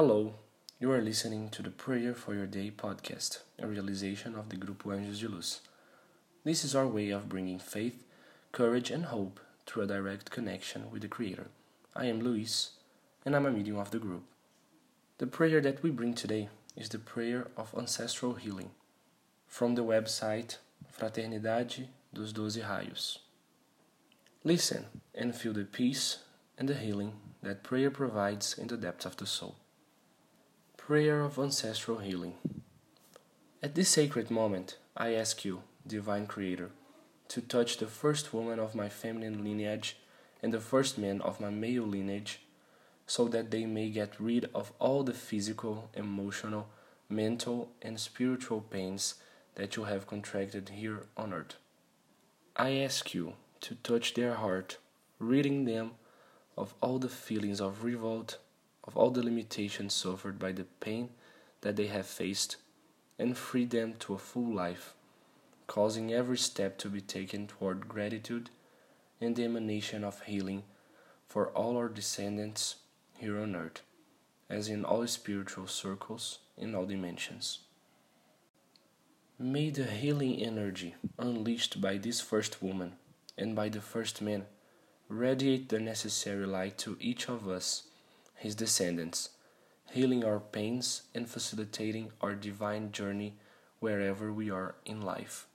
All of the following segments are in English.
Hello, you are listening to the Prayer for Your Day podcast, a realization of the Grupo Anjos de Luz. This is our way of bringing faith, courage, and hope through a direct connection with the Creator. I am Luis, and I'm a medium of the group. The prayer that we bring today is the prayer of ancestral healing from the website Fraternidade dos Doze Raios. Listen and feel the peace and the healing that prayer provides in the depths of the soul. Prayer of Ancestral Healing. At this sacred moment, I ask you, Divine Creator, to touch the first woman of my feminine lineage and the first man of my male lineage so that they may get rid of all the physical, emotional, mental, and spiritual pains that you have contracted here on earth. I ask you to touch their heart, ridding them of all the feelings of revolt, of all the limitations suffered by the pain that they have faced, and free them to a full life, causing every step to be taken toward gratitude and the emanation of healing for all our descendants here on earth, as in all spiritual circles in all dimensions. May the healing energy unleashed by this first woman and by the first man radiate the necessary light to each of us, his descendants, healing our pains and facilitating our divine journey wherever we are in life.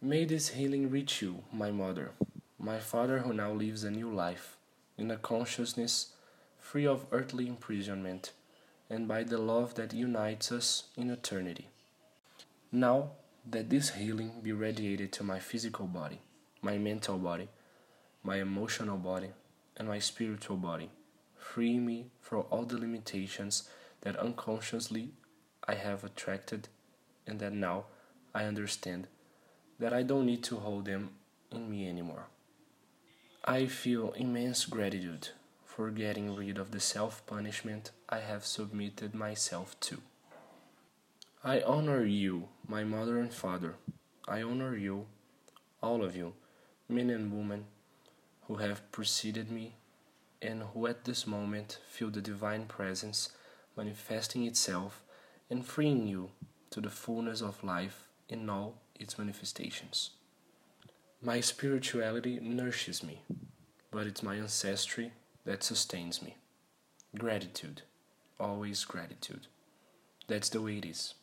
May this healing reach you, my mother, my father who now lives a new life, in a consciousness free of earthly imprisonment, and by the love that unites us in eternity. Now that this healing be radiated to my physical body, my mental body, my emotional body, and my spiritual body, free me from all the limitations that unconsciously I have attracted, and that now I understand that I don't need to hold them in me anymore. I feel immense gratitude for getting rid of the self punishment I have submitted myself to. I honor you, my mother and father. I honor you, all of you, men and women, who have preceded me and who at this moment feel the divine presence manifesting itself and freeing you to the fullness of life in all its manifestations. My spirituality nourishes me, but it's my ancestry that sustains me. Gratitude, always gratitude. That's the way it is.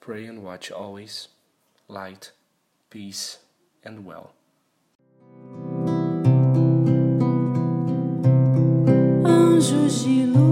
Pray and watch always, light, peace, and well. Anjos de luz.